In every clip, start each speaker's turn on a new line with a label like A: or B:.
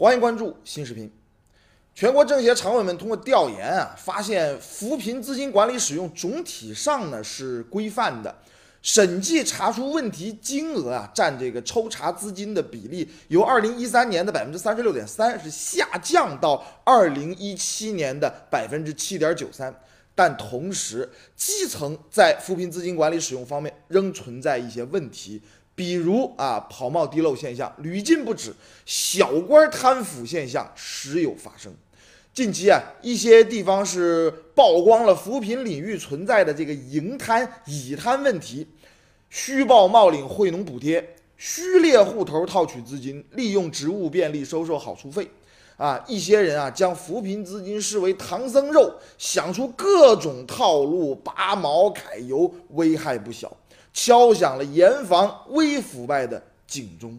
A: 欢迎关注新视频。全国政协常委们通过调研啊，发现扶贫资金管理使用总体上呢是规范的，审计查出问题金额啊，占这个抽查资金的比例由二零一三年的百分之三十六点三是下降到二零一七年的百分之七点九三。但同时，基层在扶贫资金管理使用方面仍存在一些问题。比如啊，跑冒滴漏现象屡禁不止，小官贪腐现象时有发生。近期啊，一些地方是曝光了扶贫领域存在的这个营贪、乙贪问题，虚报冒领惠农补贴，虚列户头套取资金，利用职务便利收受好处费。啊，一些人啊，将扶贫资金视为唐僧肉，想出各种套路，拔毛揩油，危害不小。敲响了严防微腐败的警钟，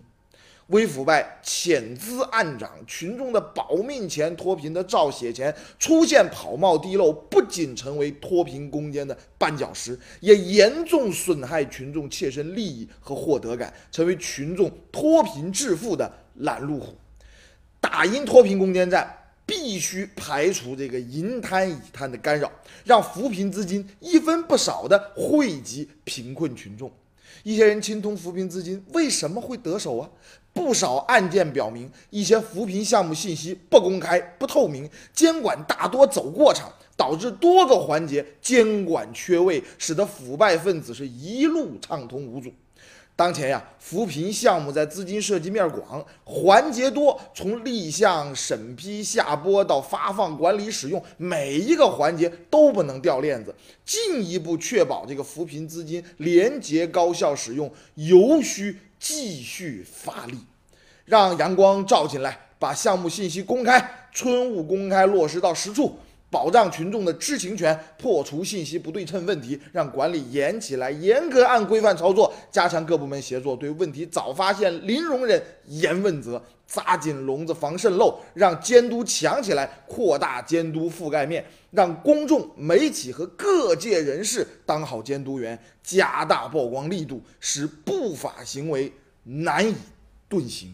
A: 微腐败潜滋暗长，群众的保命钱、脱贫的造血钱出现跑冒滴漏，不仅成为脱贫攻坚的绊脚石，也严重损害群众切身利益和获得感，成为群众脱贫致富的拦路虎。打赢脱贫攻坚战。必须排除这个银贪乙贪的干扰，让扶贫资金一分不少的惠及贫困群众。一些人侵吞扶贫资金，为什么会得手啊？不少案件表明，一些扶贫项目信息不公开、不透明，监管大多走过场，导致多个环节监管缺位，使得腐败分子是一路畅通无阻。当前呀，扶贫项目在资金涉及面广，环节多，从立项、审批、下拨到发放、管理、使用，每一个环节都不能掉链子。进一步确保这个扶贫资金廉洁高效使用，尤需继续发力，让阳光照进来，把项目信息公开、村务公开落实到实处。保障群众的知情权，破除信息不对称问题，让管理严起来，严格按规范操作，加强各部门协作，对问题早发现、零容忍、严问责，扎紧笼子防渗漏，让监督强起来，扩大监督覆盖面，让公众、媒体和各界人士当好监督员，加大曝光力度，使不法行为难以遁形。